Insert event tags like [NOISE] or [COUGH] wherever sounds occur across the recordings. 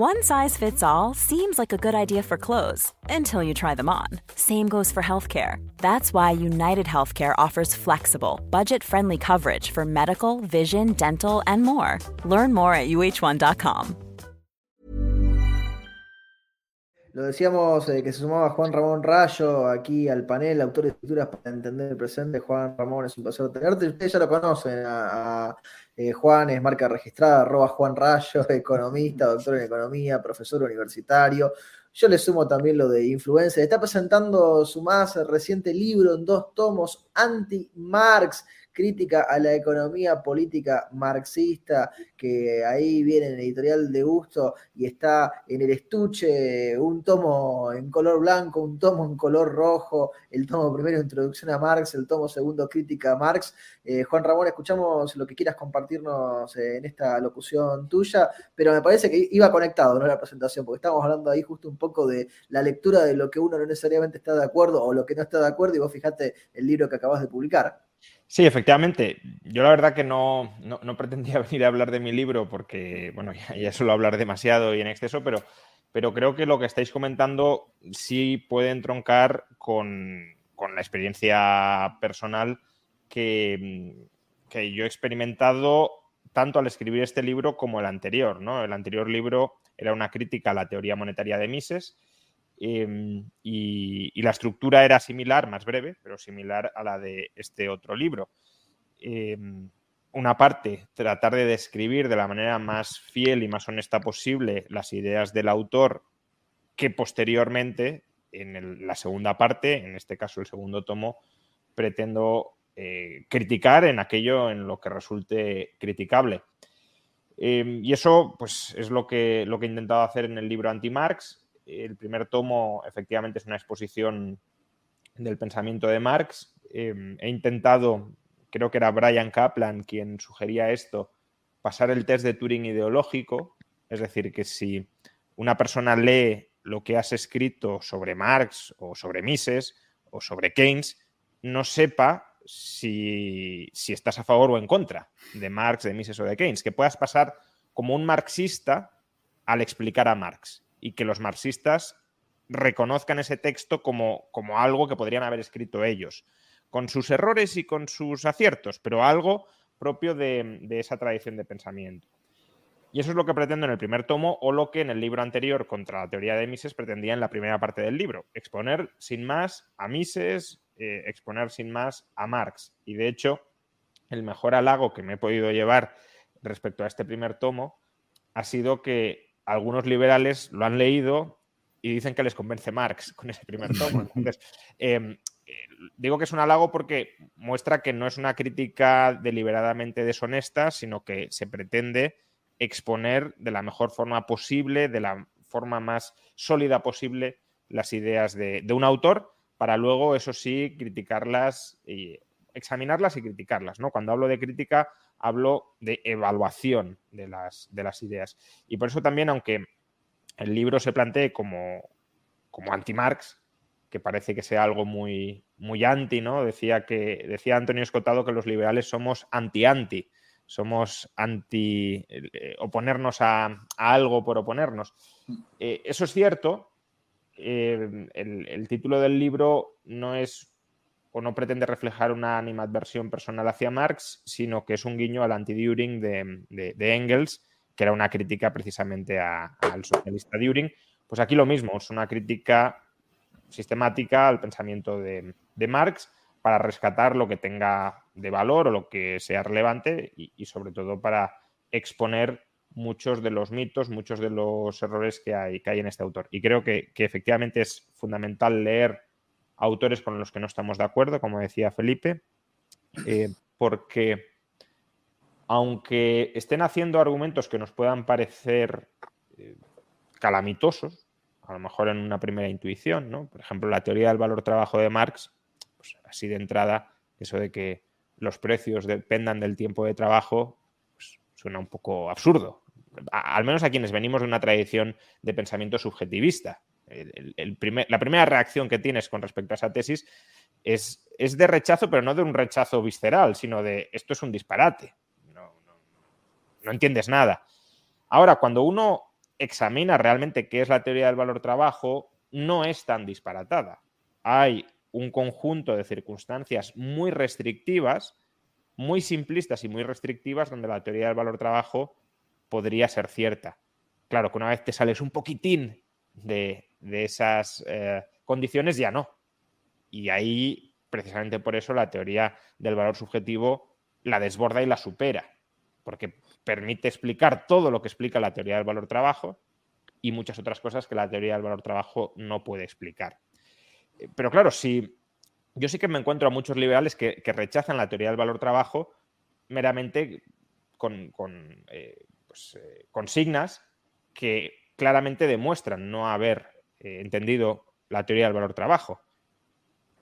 One size fits all seems like a good idea for clothes until you try them on. Same goes for healthcare. That's why United Healthcare offers flexible, budget friendly coverage for medical, vision, dental, and more. Learn more at uh1.com. Lo decíamos eh, que se sumaba Juan Ramón Rayo aquí al panel, autor de escrituras para entender el presente. Juan Ramón, es un placer tenerte. Ustedes ya lo conocen a, a eh, Juan es marca registrada, arroba Juan Rayo, [LAUGHS] economista, doctor en economía, profesor universitario. Yo le sumo también lo de influencer. Está presentando su más reciente libro en dos tomos, Anti-Marx, crítica a la economía política marxista, que ahí viene en editorial de gusto y está en el estuche un tomo en color blanco, un tomo en color rojo, el tomo primero Introducción a Marx, el tomo segundo Crítica a Marx. Eh, Juan Ramón, escuchamos lo que quieras compartirnos en esta locución tuya, pero me parece que iba conectado, ¿no? La presentación, porque estamos hablando ahí justo un poco de la lectura de lo que uno no necesariamente está de acuerdo o lo que no está de acuerdo, y vos fijate el libro que acabas de publicar. Sí, efectivamente. Yo la verdad que no, no, pretendía [LAUGHS] venir a hablar de mi libro porque, bueno, [LAUGHS] ya, suelo hablar demasiado y en exceso, pero, pero creo que lo que estáis comentando sí puede entroncar con, con la experiencia personal que, que, yo he experimentado tanto al escribir este libro como el anterior. ¿no? El anterior libro era una crítica a la teoría monetaria de Mises Em, y, la estructura era similar, más breve, pero similar a la de este otro libro. Em, una parte, tratar de describir de la manera más fiel y más honesta posible las ideas del autor que posteriormente, en la segunda parte, en este caso el segundo tomo, pretendo eh, criticar en aquello en lo que resulte criticable. Em, y eso pues, es lo que, lo que he intentado hacer en el libro Anti-Marx. El primer tomo efectivamente es una exposición del pensamiento de Marx. Em, he intentado, creo que era Brian Kaplan quien sugería esto, pasar el test de Turing ideológico, es decir, que si una persona lee lo que has escrito sobre Marx o sobre Mises o sobre Keynes, no sepa si, si, estás a favor o en contra de Marx, de Mises o de Keynes, que puedas pasar como un marxista al explicar a Marx y que los marxistas reconozcan ese texto como, como algo que podrían haber escrito ellos, con sus errores y con sus aciertos, pero algo propio de, esa tradición de pensamiento. Y eso es lo que pretendo en el primer tomo o lo que en el libro anterior contra la teoría de Mises pretendía en la primera parte del libro, exponer sin más a Mises, eh, exponer sin más a Marx. Y de hecho, el mejor halago que me he podido llevar respecto a este primer tomo ha sido que algunos liberales lo han leído y dicen que les convence Marx con ese primer tomo. [LAUGHS] Entonces, em, eh, digo que es un halago porque muestra que no es una crítica deliberadamente deshonesta, sino que se pretende exponer de la mejor forma posible, de la forma más sólida posible, las ideas de, un autor, para luego, eso sí, criticarlas y examinarlas y criticarlas. ¿no? Cuando hablo de crítica, hablo de evaluación de las, de las ideas. Y por eso también, aunque el libro se plantee como, como anti-Marx, que parece que sea algo muy, muy anti, ¿no? Decía, que, decía Antonio Escotado que los liberales somos anti-anti, somos anti eh, oponernos a, algo por oponernos. Eh, eso es cierto. Eh, el, el, título del libro no es o no pretende reflejar una animadversión personal hacia Marx, sino que es un guiño al anti-During de, Engels, que era una crítica precisamente al socialista During. Pues aquí lo mismo, es una crítica sistemática al pensamiento de, Marx para rescatar lo que tenga de valor o lo que sea relevante y, sobre todo para exponer muchos de los mitos, muchos de los errores que hay, que hay en este autor. Y creo que efectivamente es fundamental leer autores con los que no estamos de acuerdo, como decía Felipe, eh, porque aunque estén haciendo argumentos que nos puedan parecer eh, calamitosos, a lo mejor en una primera intuición, ¿no? Por ejemplo, la teoría del valor trabajo de Marx, pues así de entrada, eso de que los precios dependan del tiempo de trabajo, pues, suena un poco absurdo. al menos a quienes venimos de una tradición de pensamiento subjetivista la primera reacción que tienes con respecto a esa tesis es, es, de rechazo, pero no de un rechazo visceral, sino de esto es un disparate. No, entiendes nada. Ahora, cuando uno examina realmente qué es la teoría del valor trabajo, no es tan disparatada. Hay un conjunto de circunstancias muy restrictivas, muy simplistas y muy restrictivas, donde la teoría del valor trabajo podría ser cierta. Claro que una vez te sales un poquitín de, esas eh, condiciones, ya no. Y ahí, precisamente por eso, la teoría del valor subjetivo la desborda y la supera, porque permite explicar todo lo que explica la teoría del valor trabajo y muchas otras cosas que la teoría del valor trabajo no puede explicar. Eh, pero claro, si yo sí que me encuentro a muchos liberales que, rechazan la teoría del valor trabajo meramente con, eh, pues, consignas que claramente demuestran no haber entendido la teoría del valor trabajo,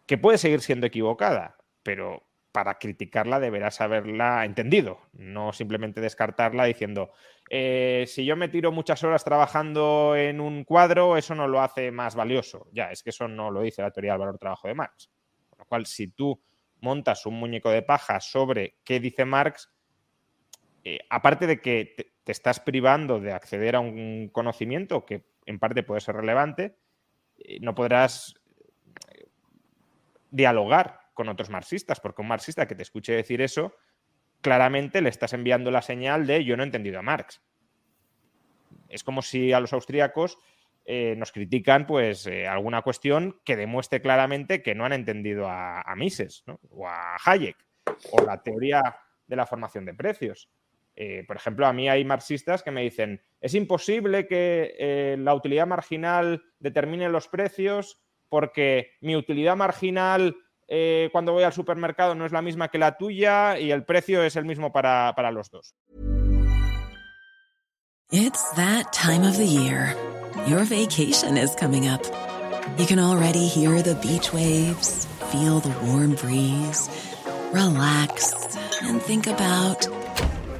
que puede seguir siendo equivocada, pero para criticarla deberás haberla entendido, no simplemente descartarla diciendo, eh, si yo me tiro muchas horas trabajando en un cuadro, eso no lo hace más valioso. Ya, es que eso no lo dice la teoría del valor trabajo de Marx. Con lo cual, si tú montas un muñeco de paja sobre qué dice Marx, eh, aparte de que te, estás privando de acceder a un conocimiento que en parte puede ser relevante, eh, no podrás dialogar con otros marxistas, porque un marxista que te escuche decir eso, claramente le estás enviando la señal de yo no he entendido a Marx. Es como si a los austríacos eh, nos critican pues eh, alguna cuestión que demuestre claramente que no han entendido a, Mises o a Hayek o la teoría de la formación de precios. Eh, por ejemplo, a mí hay marxistas que me dicen, es imposible que la utilidad marginal determine los precios porque mi utilidad marginal eh, cuando voy al supermercado no es la misma que la tuya y el precio es el mismo para, para los dos. It's that time of the year. Your vacation is coming up. You can already hear the beach waves, feel the warm breeze, relax and think about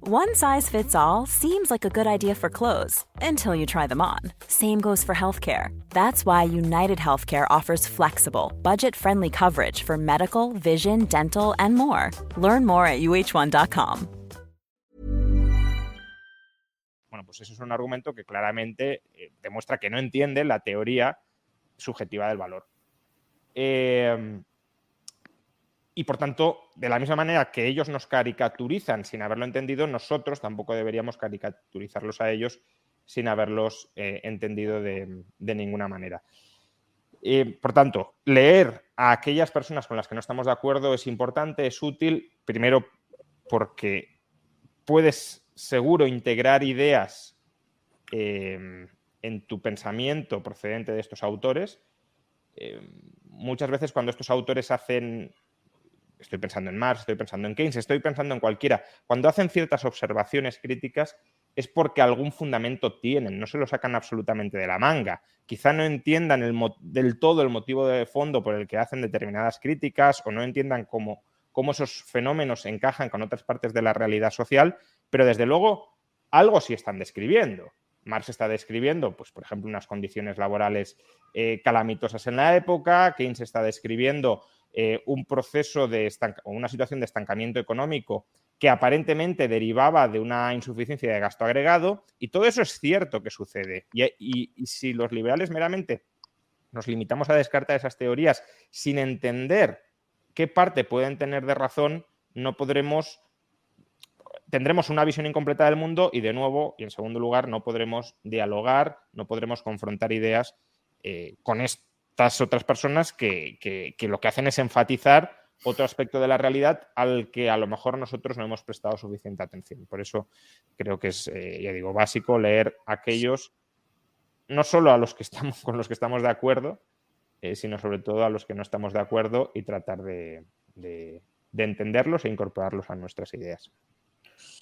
One size fits all seems like a good idea for clothes until you try them on. Same goes for healthcare. That's why United Healthcare offers flexible, budget-friendly coverage for medical, vision, dental, and more. Learn more at uh1.com. Bueno, pues eso es un argumento que claramente eh, demuestra que no entiende la teoría subjetiva del valor. Em, y por tanto, de la misma manera que ellos nos caricaturizan sin haberlo entendido, nosotros tampoco deberíamos caricaturizarlos a ellos sin haberlos eh, entendido de, ninguna manera. por tanto, leer a aquellas personas con las que no estamos de acuerdo es importante, es útil, primero porque puedes seguro integrar ideas em, en tu pensamiento procedente de estos autores. Em, muchas veces cuando estos autores hacen, estoy pensando en Marx, estoy pensando en Keynes, estoy pensando en cualquiera, cuando hacen ciertas observaciones críticas es porque algún fundamento tienen, no se lo sacan absolutamente de la manga. Quizá no entiendan del todo el motivo de fondo por el que hacen determinadas críticas o no entiendan cómo esos fenómenos encajan con otras partes de la realidad social, pero desde luego algo sí están describiendo. Marx está describiendo, pues, por ejemplo, unas condiciones laborales eh, calamitosas en la época, Keynes está describiendo eh, un proceso de una situación de estancamiento económico que aparentemente derivaba de una insuficiencia de gasto agregado, y todo eso es cierto que sucede. y si los liberales meramente nos limitamos a descartar esas teorías sin entender qué parte pueden tener de razón, no podremos, tendremos una visión incompleta del mundo y de nuevo, y en segundo lugar, no podremos dialogar, no podremos confrontar ideas eh, con estas otras personas que, lo que hacen es enfatizar otro aspecto de la realidad al que a lo mejor nosotros no hemos prestado suficiente atención. Por eso creo que es, eh, ya digo, básico leer aquellos, no solo a los que estamos, [LAUGHS] con los que estamos de acuerdo, eh, sino sobre todo a los que no estamos de acuerdo y tratar de, entenderlos e incorporarlos a nuestras ideas.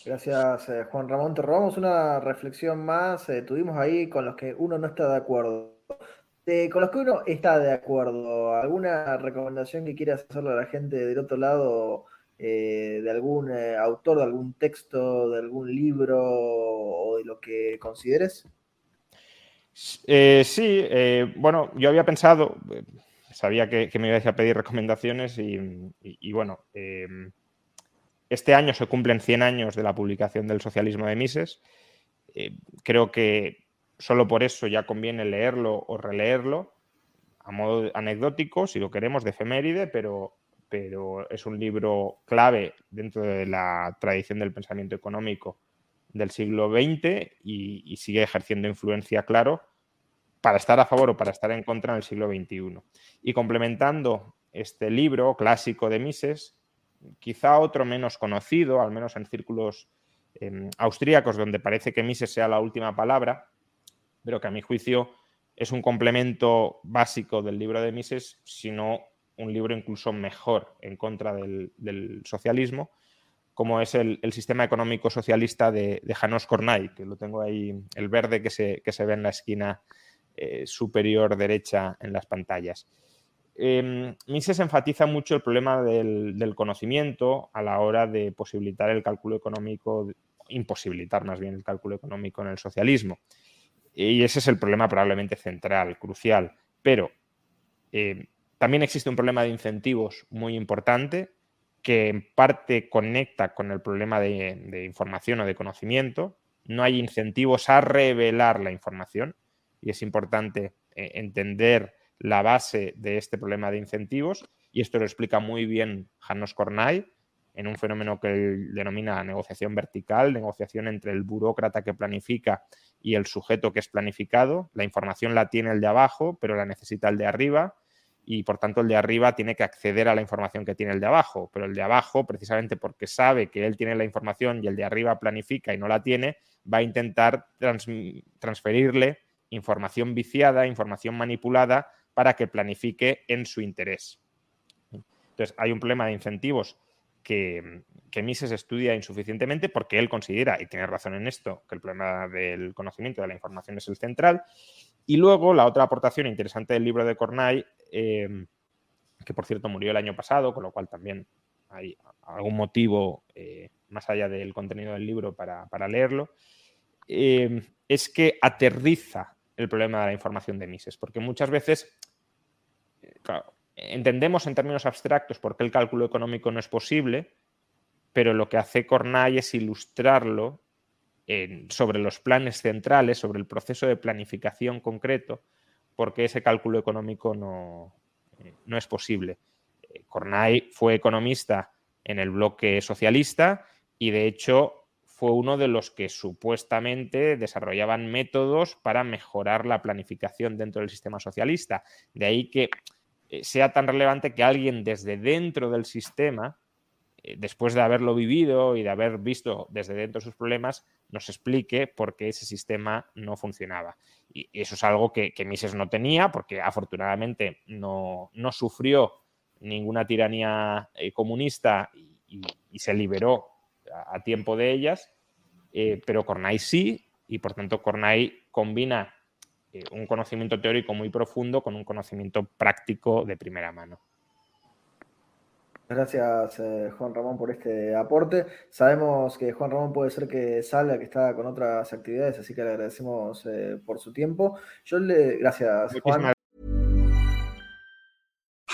Gracias, eh, Juan Ramón. Te robamos una reflexión más. tuvimos ahí con los que uno no está de acuerdo. Este, con los que uno está de acuerdo, ¿alguna recomendación que quieras hacerle a la gente del otro lado eh, de algún eh, autor, de algún texto, de algún libro o de lo que consideres? Eh, sí, bueno, yo había pensado, sabía que, me ibas a pedir recomendaciones y, bueno, este año se cumplen 100 años de la publicación del socialismo de Mises. creo que solo por eso ya conviene leerlo o releerlo a modo anecdótico, si lo queremos, de efeméride, pero, pero es un libro clave dentro de la tradición del pensamiento económico del siglo XX y, sigue ejerciendo influencia, claro, para estar a favor o para estar en contra en el siglo XXI. Y complementando este libro clásico de Mises, quizá otro menos conocido, al menos en círculos em, austríacos, donde parece que Mises sea la última palabra, pero que a mi juicio es un complemento básico del libro de Mises, sino un libro incluso mejor en contra del, socialismo, como es el, sistema económico socialista de, Janos Kornay, que lo tengo ahí, el verde que se, ve en la esquina eh, superior derecha en las pantallas. Em, Mises enfatiza mucho el problema del, conocimiento a la hora de posibilitar el cálculo económico, imposibilitar más bien el cálculo económico en el socialismo. Y ese es el problema probablemente central, crucial. Pero eh, también existe un problema de incentivos muy importante que en parte conecta con el problema de, información o de conocimiento. No hay incentivos a revelar la información y es importante eh, entender la base de este problema de incentivos y esto lo explica muy bien Janos Kornay en un fenómeno que él denomina negociación vertical, negociación entre el burócrata que planifica y el sujeto que es planificado. La información la tiene el de abajo, pero la necesita el de arriba y por tanto el de arriba tiene que acceder a la información que tiene el de abajo, pero el de abajo, precisamente porque sabe que él tiene la información y el de arriba planifica y no la tiene, va a intentar transferirle información viciada, información manipulada para que planifique en su interés. Entonces, hay un problema de incentivos que, Mises estudia insuficientemente porque él considera, y tiene razón en esto, que el problema del conocimiento de la información es el central. Y luego la otra aportación interesante del libro de Cornay, em, que por cierto murió el año pasado, con lo cual también hay algún motivo eh, más allá del contenido del libro para, leerlo, em, es que aterriza el problema de la información de Mises, porque muchas veces, eh, entendemos en términos abstractos por qué el cálculo económico no es posible, pero lo que hace Cornay es ilustrarlo sobre los planes centrales, sobre el proceso de planificación concreto, porque ese cálculo económico no, no es posible. Eh, Cornay fue economista en el bloque socialista y de hecho fue uno de los que supuestamente desarrollaban métodos para mejorar la planificación dentro del sistema socialista. De ahí que eh, sea tan relevante que alguien desde dentro del sistema, después de haberlo vivido y de haber visto desde dentro sus problemas, nos explique por qué ese sistema no funcionaba. Y, eso es algo que, Mises no tenía, porque afortunadamente no, sufrió ninguna tiranía eh, comunista y, se liberó a, tiempo de ellas, pero Cornay sí, y por tanto Cornay combina eh, un conocimiento teórico muy profundo con un conocimiento práctico de primera mano. Gracias, eh, Juan Ramón, por este aporte. Sabemos que Juan Ramón puede ser que salga, que está con otras actividades, así que le agradecemos eh, por su tiempo. Yo le. Gracias, Juan.